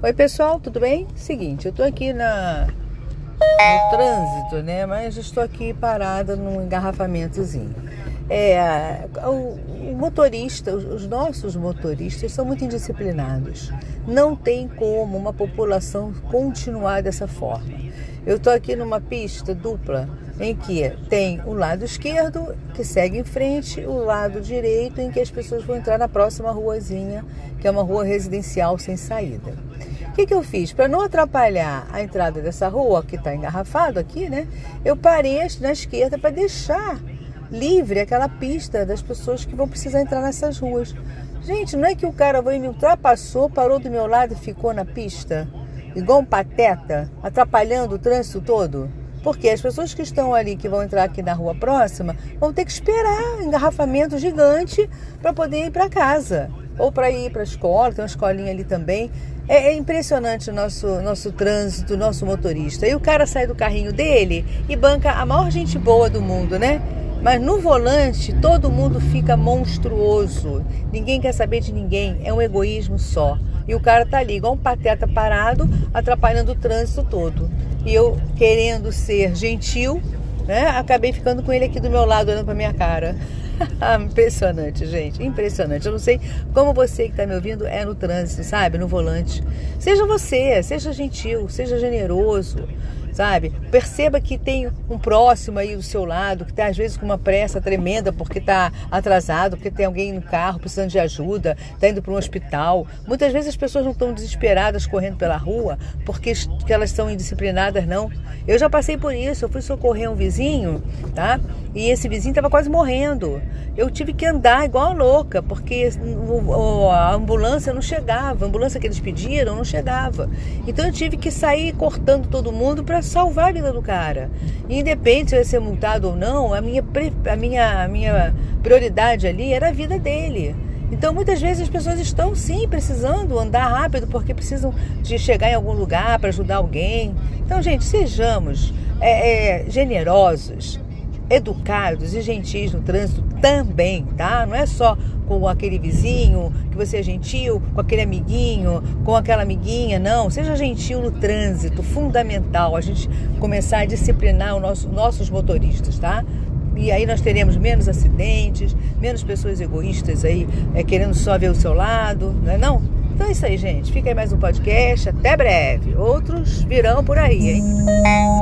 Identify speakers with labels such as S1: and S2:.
S1: Oi pessoal, tudo bem? Seguinte, eu tô aqui na no trânsito, né? Mas estou aqui parada num engarrafamentozinho. É, o, o motorista, os nossos motoristas são muito indisciplinados. Não tem como uma população continuar dessa forma. Eu estou aqui numa pista dupla em que tem o lado esquerdo que segue em frente, o lado direito em que as pessoas vão entrar na próxima ruazinha, que é uma rua residencial sem saída. O que, que eu fiz? Para não atrapalhar a entrada dessa rua, que está engarrafado aqui, né? Eu parei na esquerda para deixar livre aquela pista das pessoas que vão precisar entrar nessas ruas. Gente, não é que o cara vai me ultrapassou, parou do meu lado e ficou na pista, igual um pateta, atrapalhando o trânsito todo? Porque as pessoas que estão ali, que vão entrar aqui na rua próxima, vão ter que esperar engarrafamento gigante para poder ir para casa. Ou para ir para a escola, tem uma escolinha ali também. É, é impressionante o nosso, nosso trânsito, nosso motorista. E o cara sai do carrinho dele e banca a maior gente boa do mundo, né? Mas no volante todo mundo fica monstruoso. Ninguém quer saber de ninguém. É um egoísmo só. E o cara tá ali, igual um pateta parado, atrapalhando o trânsito todo. E eu, querendo ser gentil, né, acabei ficando com ele aqui do meu lado, olhando pra minha cara. Impressionante, gente. Impressionante. Eu não sei como você que está me ouvindo é no trânsito, sabe? No volante. Seja você, seja gentil, seja generoso sabe? Perceba que tem um próximo aí do seu lado, que está às vezes com uma pressa tremenda porque está atrasado, porque tem alguém no carro precisando de ajuda, está indo para um hospital. Muitas vezes as pessoas não estão desesperadas correndo pela rua porque elas são indisciplinadas, não. Eu já passei por isso, eu fui socorrer um vizinho, tá? E esse vizinho estava quase morrendo. Eu tive que andar igual a louca, porque a ambulância não chegava, a ambulância que eles pediram não chegava. Então eu tive que sair cortando todo mundo para salvar a vida do cara. Independente se eu ia ser multado ou não, a minha, a minha, a minha prioridade ali era a vida dele. Então, muitas vezes as pessoas estão sim precisando andar rápido porque precisam de chegar em algum lugar para ajudar alguém. Então, gente, sejamos é, é, generosos, educados e gentis no trânsito também, tá? Não é só com aquele vizinho que você é gentil, com aquele amiguinho, com aquela amiguinha, não. Seja gentil no trânsito, fundamental a gente começar a disciplinar os nosso, nossos motoristas, tá? E aí nós teremos menos acidentes, menos pessoas egoístas aí é, querendo só ver o seu lado, não é não? Então é isso aí, gente. Fica aí mais um podcast. Até breve. Outros virão por aí, hein?